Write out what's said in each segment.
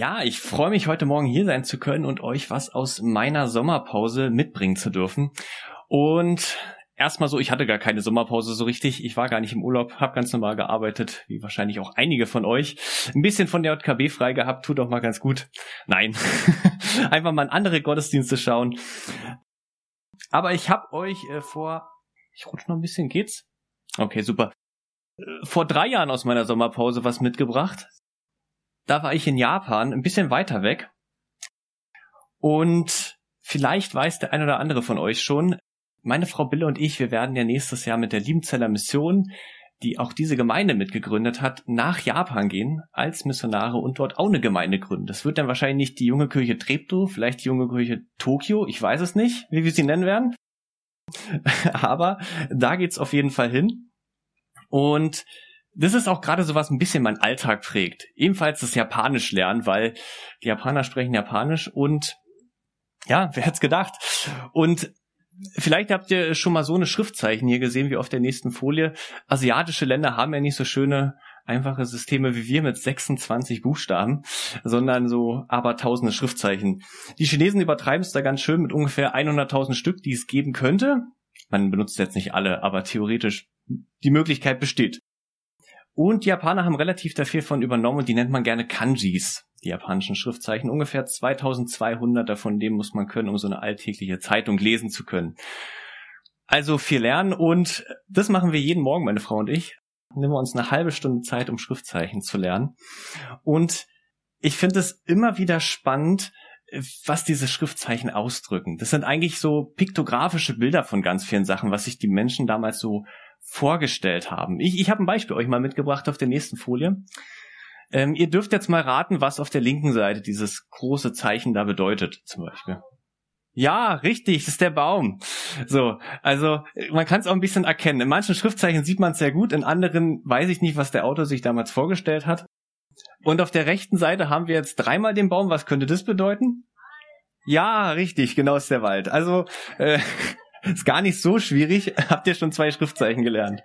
Ja, ich freue mich heute Morgen hier sein zu können und euch was aus meiner Sommerpause mitbringen zu dürfen. Und erstmal so, ich hatte gar keine Sommerpause so richtig. Ich war gar nicht im Urlaub, habe ganz normal gearbeitet, wie wahrscheinlich auch einige von euch. Ein bisschen von der JKB frei gehabt, tut auch mal ganz gut. Nein, einfach mal in andere Gottesdienste schauen. Aber ich habe euch äh, vor, ich rutsche noch ein bisschen, geht's? Okay, super. Äh, vor drei Jahren aus meiner Sommerpause was mitgebracht. Da war ich in Japan, ein bisschen weiter weg. Und vielleicht weiß der ein oder andere von euch schon, meine Frau Bille und ich, wir werden ja nächstes Jahr mit der Liebenzeller Mission, die auch diese Gemeinde mitgegründet hat, nach Japan gehen als Missionare und dort auch eine Gemeinde gründen. Das wird dann wahrscheinlich nicht die junge Kirche Treptow, vielleicht die junge Kirche Tokio, ich weiß es nicht, wie wir sie nennen werden. Aber da geht's auf jeden Fall hin. Und das ist auch gerade so was ein bisschen mein Alltag prägt. Ebenfalls das Japanisch lernen, weil die Japaner sprechen Japanisch und ja, wer hätte gedacht? Und Vielleicht habt ihr schon mal so eine Schriftzeichen hier gesehen wie auf der nächsten Folie. Asiatische Länder haben ja nicht so schöne einfache Systeme wie wir mit 26 Buchstaben, sondern so aber tausende Schriftzeichen. Die Chinesen übertreiben es da ganz schön mit ungefähr 100.000 Stück, die es geben könnte. Man benutzt jetzt nicht alle, aber theoretisch die Möglichkeit besteht. Und die Japaner haben relativ dafür von übernommen und die nennt man gerne Kanjis die japanischen Schriftzeichen. Ungefähr 2200 davon dem muss man können, um so eine alltägliche Zeitung lesen zu können. Also viel lernen und das machen wir jeden Morgen, meine Frau und ich. Nehmen wir uns eine halbe Stunde Zeit, um Schriftzeichen zu lernen. Und ich finde es immer wieder spannend, was diese Schriftzeichen ausdrücken. Das sind eigentlich so piktografische Bilder von ganz vielen Sachen, was sich die Menschen damals so vorgestellt haben. Ich, ich habe ein Beispiel euch mal mitgebracht auf der nächsten Folie. Ähm, ihr dürft jetzt mal raten, was auf der linken Seite dieses große Zeichen da bedeutet, zum Beispiel. Ja, richtig, das ist der Baum. So, also man kann es auch ein bisschen erkennen. In manchen Schriftzeichen sieht man es sehr gut, in anderen weiß ich nicht, was der Autor sich damals vorgestellt hat. Und auf der rechten Seite haben wir jetzt dreimal den Baum. Was könnte das bedeuten? Ja, richtig, genau ist der Wald. Also äh, ist gar nicht so schwierig. Habt ihr schon zwei Schriftzeichen gelernt?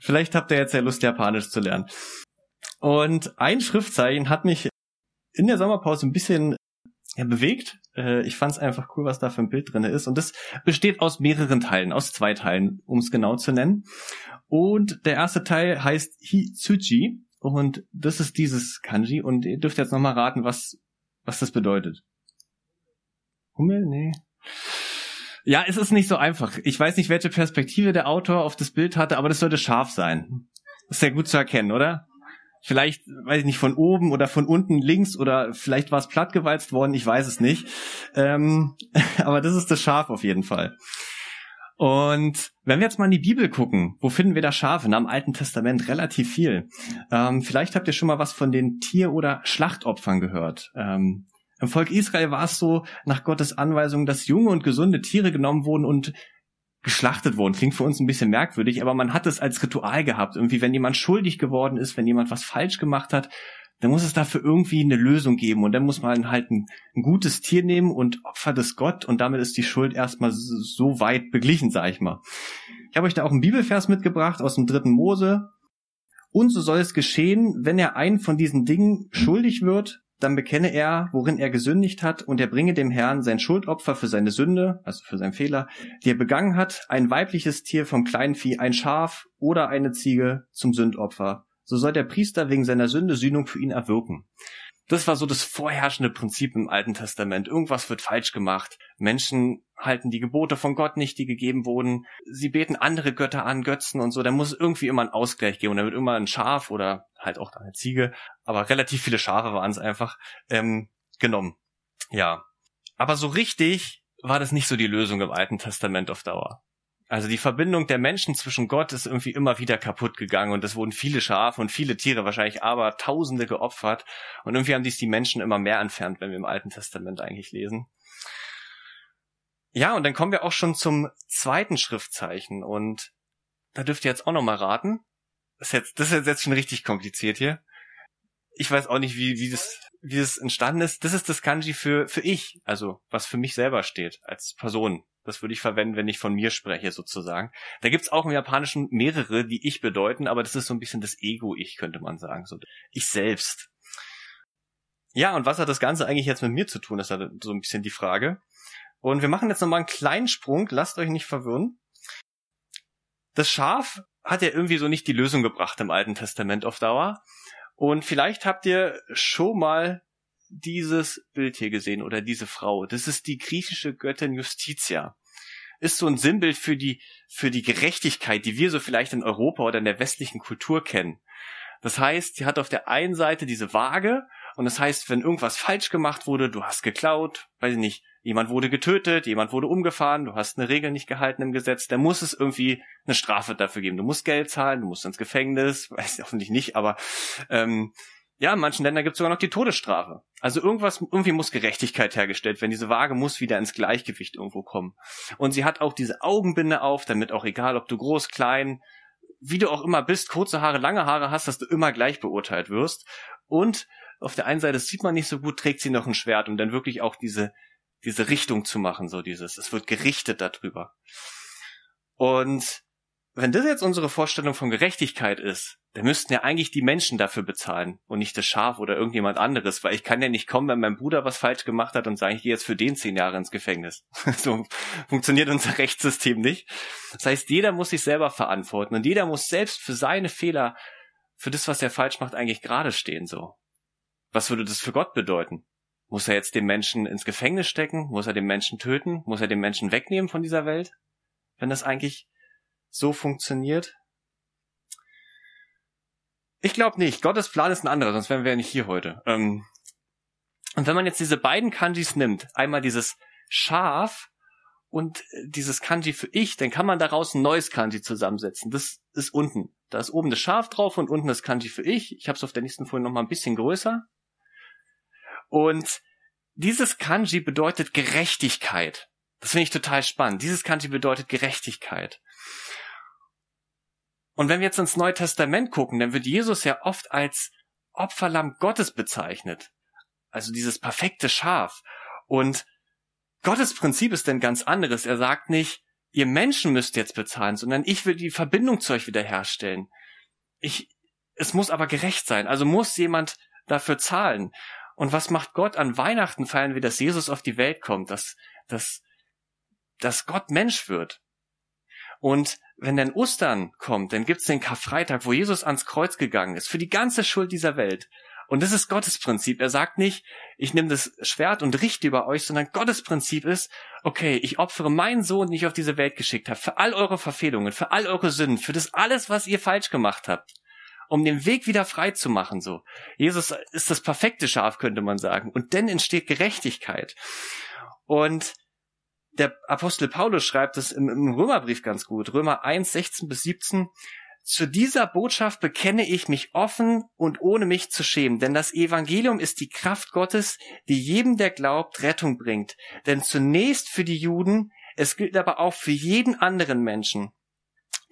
Vielleicht habt ihr jetzt ja Lust, Japanisch zu lernen. Und ein Schriftzeichen hat mich in der Sommerpause ein bisschen ja, bewegt. Äh, ich fand es einfach cool, was da für ein Bild drin ist. Und das besteht aus mehreren Teilen, aus zwei Teilen, um es genau zu nennen. Und der erste Teil heißt Hitsuji. Und das ist dieses Kanji. Und ihr dürft jetzt nochmal raten, was, was das bedeutet. Hummel? Nee. Ja, es ist nicht so einfach. Ich weiß nicht, welche Perspektive der Autor auf das Bild hatte, aber das sollte scharf sein. Ist sehr gut zu erkennen, oder? Vielleicht, weiß ich nicht, von oben oder von unten links oder vielleicht war es plattgewalzt worden, ich weiß es nicht. Ähm, aber das ist das Schaf auf jeden Fall. Und wenn wir jetzt mal in die Bibel gucken, wo finden wir da Schafe? In am Alten Testament relativ viel. Ähm, vielleicht habt ihr schon mal was von den Tier- oder Schlachtopfern gehört. Ähm, Im Volk Israel war es so, nach Gottes Anweisung, dass junge und gesunde Tiere genommen wurden und geschlachtet wurden. Klingt für uns ein bisschen merkwürdig, aber man hat es als Ritual gehabt. Irgendwie, wenn jemand schuldig geworden ist, wenn jemand was falsch gemacht hat, dann muss es dafür irgendwie eine Lösung geben. Und dann muss man halt ein, ein gutes Tier nehmen und opfert es Gott und damit ist die Schuld erstmal so weit beglichen, sag ich mal. Ich habe euch da auch einen Bibelvers mitgebracht aus dem dritten Mose. Und so soll es geschehen, wenn er einen von diesen Dingen schuldig wird, dann bekenne er, worin er gesündigt hat, und er bringe dem Herrn sein Schuldopfer für seine Sünde, also für seinen Fehler, die er begangen hat, ein weibliches Tier vom Kleinvieh, ein Schaf oder eine Ziege zum Sündopfer. So soll der Priester wegen seiner Sünde Sühnung für ihn erwirken. Das war so das vorherrschende Prinzip im Alten Testament. Irgendwas wird falsch gemacht. Menschen halten die Gebote von Gott nicht, die gegeben wurden. Sie beten andere Götter an, Götzen und so. Da muss irgendwie immer ein Ausgleich geben. Da wird immer ein Schaf oder halt auch eine Ziege, aber relativ viele Schafe waren es einfach, ähm, genommen. Ja. Aber so richtig war das nicht so die Lösung im Alten Testament auf Dauer. Also die Verbindung der Menschen zwischen Gott ist irgendwie immer wieder kaputt gegangen und es wurden viele Schafe und viele Tiere, wahrscheinlich aber Tausende geopfert und irgendwie haben dies die Menschen immer mehr entfernt, wenn wir im Alten Testament eigentlich lesen. Ja, und dann kommen wir auch schon zum zweiten Schriftzeichen und da dürft ihr jetzt auch noch mal raten. Das ist jetzt, das ist jetzt schon richtig kompliziert hier. Ich weiß auch nicht, wie, wie das, wie das entstanden ist. Das ist das Kanji für, für ich, also was für mich selber steht als Person. Das würde ich verwenden, wenn ich von mir spreche, sozusagen. Da gibt's auch im Japanischen mehrere, die ich bedeuten, aber das ist so ein bisschen das Ego-Ich, könnte man sagen. So ich selbst. Ja, und was hat das Ganze eigentlich jetzt mit mir zu tun? Das ist so ein bisschen die Frage. Und wir machen jetzt nochmal einen kleinen Sprung, lasst euch nicht verwirren. Das Schaf hat ja irgendwie so nicht die Lösung gebracht im Alten Testament auf Dauer. Und vielleicht habt ihr schon mal dieses Bild hier gesehen oder diese Frau. Das ist die griechische Göttin Justitia. Ist so ein Sinnbild für die, für die Gerechtigkeit, die wir so vielleicht in Europa oder in der westlichen Kultur kennen. Das heißt, sie hat auf der einen Seite diese Waage und das heißt, wenn irgendwas falsch gemacht wurde, du hast geklaut, weiß ich nicht, jemand wurde getötet, jemand wurde umgefahren, du hast eine Regel nicht gehalten im Gesetz, dann muss es irgendwie eine Strafe dafür geben. Du musst Geld zahlen, du musst ins Gefängnis, weiß ich hoffentlich nicht, aber ähm, ja, in manchen Ländern gibt es sogar noch die Todesstrafe. Also irgendwas, irgendwie muss Gerechtigkeit hergestellt werden. Diese Waage muss wieder ins Gleichgewicht irgendwo kommen. Und sie hat auch diese Augenbinde auf, damit auch egal, ob du groß, klein, wie du auch immer bist, kurze Haare, lange Haare hast, dass du immer gleich beurteilt wirst. Und auf der einen Seite, das sieht man nicht so gut, trägt sie noch ein Schwert, um dann wirklich auch diese, diese Richtung zu machen, so dieses, es wird gerichtet darüber. Und wenn das jetzt unsere Vorstellung von Gerechtigkeit ist, dann müssten ja eigentlich die Menschen dafür bezahlen und nicht das Schaf oder irgendjemand anderes, weil ich kann ja nicht kommen, wenn mein Bruder was falsch gemacht hat und sagen, ich gehe jetzt für den zehn Jahre ins Gefängnis. so funktioniert unser Rechtssystem nicht. Das heißt, jeder muss sich selber verantworten und jeder muss selbst für seine Fehler, für das, was er falsch macht, eigentlich gerade stehen, so. Was würde das für Gott bedeuten? Muss er jetzt den Menschen ins Gefängnis stecken? Muss er den Menschen töten? Muss er den Menschen wegnehmen von dieser Welt? Wenn das eigentlich so funktioniert? Ich glaube nicht. Gottes Plan ist ein anderer, sonst wären wir ja nicht hier heute. Ähm und wenn man jetzt diese beiden Kanjis nimmt, einmal dieses Schaf und dieses Kanji für ich, dann kann man daraus ein neues Kanji zusammensetzen. Das ist unten. Da ist oben das Schaf drauf und unten das Kanji für ich. Ich habe es auf der nächsten Folie noch mal ein bisschen größer. Und dieses Kanji bedeutet Gerechtigkeit. Das finde ich total spannend. Dieses Kanji bedeutet Gerechtigkeit. Und wenn wir jetzt ins Neue Testament gucken, dann wird Jesus ja oft als Opferlamm Gottes bezeichnet. Also dieses perfekte Schaf. Und Gottes Prinzip ist denn ganz anderes. Er sagt nicht, ihr Menschen müsst jetzt bezahlen, sondern ich will die Verbindung zu euch wiederherstellen. Ich, es muss aber gerecht sein. Also muss jemand dafür zahlen. Und was macht Gott an Weihnachten feiern wir, dass Jesus auf die Welt kommt, dass, dass, dass Gott Mensch wird. Und wenn dann Ostern kommt, dann gibt's den Karfreitag, wo Jesus ans Kreuz gegangen ist, für die ganze Schuld dieser Welt. Und das ist Gottes Prinzip. Er sagt nicht, ich nehme das Schwert und richte über euch, sondern Gottes Prinzip ist, okay, ich opfere meinen Sohn, den ich auf diese Welt geschickt habe, für all eure Verfehlungen, für all eure Sünden, für das alles, was ihr falsch gemacht habt, um den Weg wieder frei zu machen, so. Jesus ist das perfekte Schaf, könnte man sagen. Und dann entsteht Gerechtigkeit. Und der Apostel Paulus schreibt es im, im Römerbrief ganz gut. Römer 1, 16 bis 17. Zu dieser Botschaft bekenne ich mich offen und ohne mich zu schämen, denn das Evangelium ist die Kraft Gottes, die jedem, der glaubt, Rettung bringt. Denn zunächst für die Juden, es gilt aber auch für jeden anderen Menschen.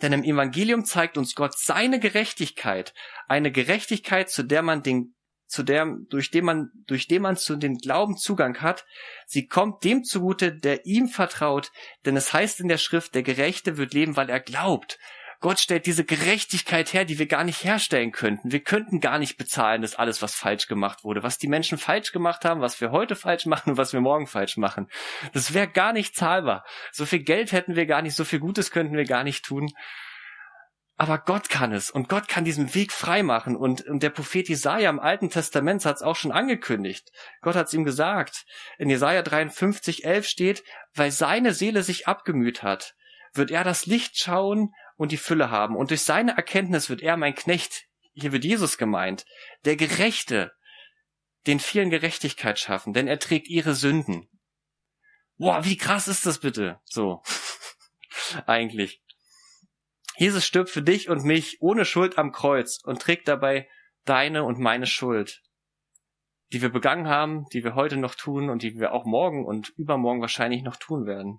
Denn im Evangelium zeigt uns Gott seine Gerechtigkeit, eine Gerechtigkeit, zu der man den zu der, durch dem man, durch dem man zu den Glauben Zugang hat. Sie kommt dem zugute, der ihm vertraut, denn es heißt in der Schrift, der Gerechte wird leben, weil er glaubt. Gott stellt diese Gerechtigkeit her, die wir gar nicht herstellen könnten. Wir könnten gar nicht bezahlen, dass alles, was falsch gemacht wurde, was die Menschen falsch gemacht haben, was wir heute falsch machen und was wir morgen falsch machen. Das wäre gar nicht zahlbar. So viel Geld hätten wir gar nicht, so viel Gutes könnten wir gar nicht tun. Aber Gott kann es und Gott kann diesen Weg freimachen und, und der Prophet Jesaja im Alten Testament hat es auch schon angekündigt. Gott hat es ihm gesagt. In Jesaja 53, 11 steht, weil seine Seele sich abgemüht hat, wird er das Licht schauen und die Fülle haben und durch seine Erkenntnis wird er mein Knecht, hier wird Jesus gemeint, der Gerechte, den vielen Gerechtigkeit schaffen, denn er trägt ihre Sünden. Boah, wie krass ist das bitte? So. Eigentlich. Jesus stirbt für dich und mich ohne Schuld am Kreuz und trägt dabei deine und meine Schuld, die wir begangen haben, die wir heute noch tun und die wir auch morgen und übermorgen wahrscheinlich noch tun werden.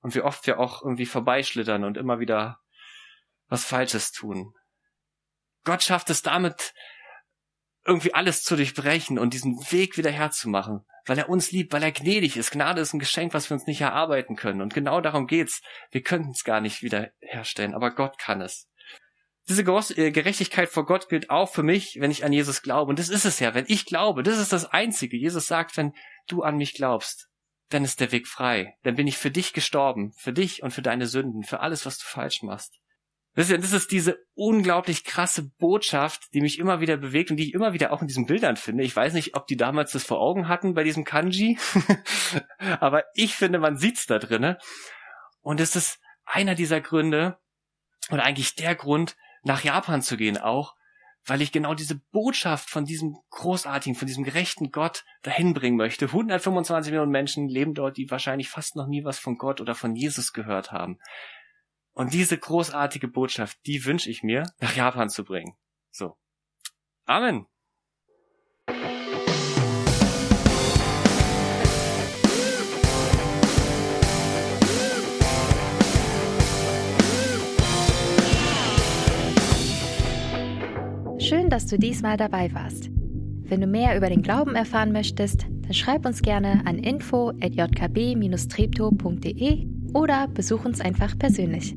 Und wir oft ja auch irgendwie vorbeischlittern und immer wieder was Falsches tun. Gott schafft es damit, irgendwie alles zu durchbrechen und diesen Weg wieder herzumachen, weil er uns liebt, weil er gnädig ist. Gnade ist ein Geschenk, was wir uns nicht erarbeiten können. Und genau darum geht's. Wir können es gar nicht wiederherstellen, aber Gott kann es. Diese äh, Gerechtigkeit vor Gott gilt auch für mich, wenn ich an Jesus glaube. Und das ist es ja, wenn ich glaube, das ist das Einzige. Jesus sagt, wenn du an mich glaubst, dann ist der Weg frei. Dann bin ich für dich gestorben, für dich und für deine Sünden, für alles, was du falsch machst. Das ist, das ist diese unglaublich krasse Botschaft, die mich immer wieder bewegt und die ich immer wieder auch in diesen Bildern finde. Ich weiß nicht, ob die damals das vor Augen hatten bei diesem Kanji, aber ich finde, man sieht's da drinne. Und es ist einer dieser Gründe und eigentlich der Grund, nach Japan zu gehen auch, weil ich genau diese Botschaft von diesem großartigen, von diesem gerechten Gott dahin bringen möchte. 125 Millionen Menschen leben dort, die wahrscheinlich fast noch nie was von Gott oder von Jesus gehört haben. Und diese großartige Botschaft, die wünsche ich mir, nach Japan zu bringen. So. Amen. Schön, dass du diesmal dabei warst. Wenn du mehr über den Glauben erfahren möchtest, dann schreib uns gerne an info@jkb-treptow.de oder besuch uns einfach persönlich.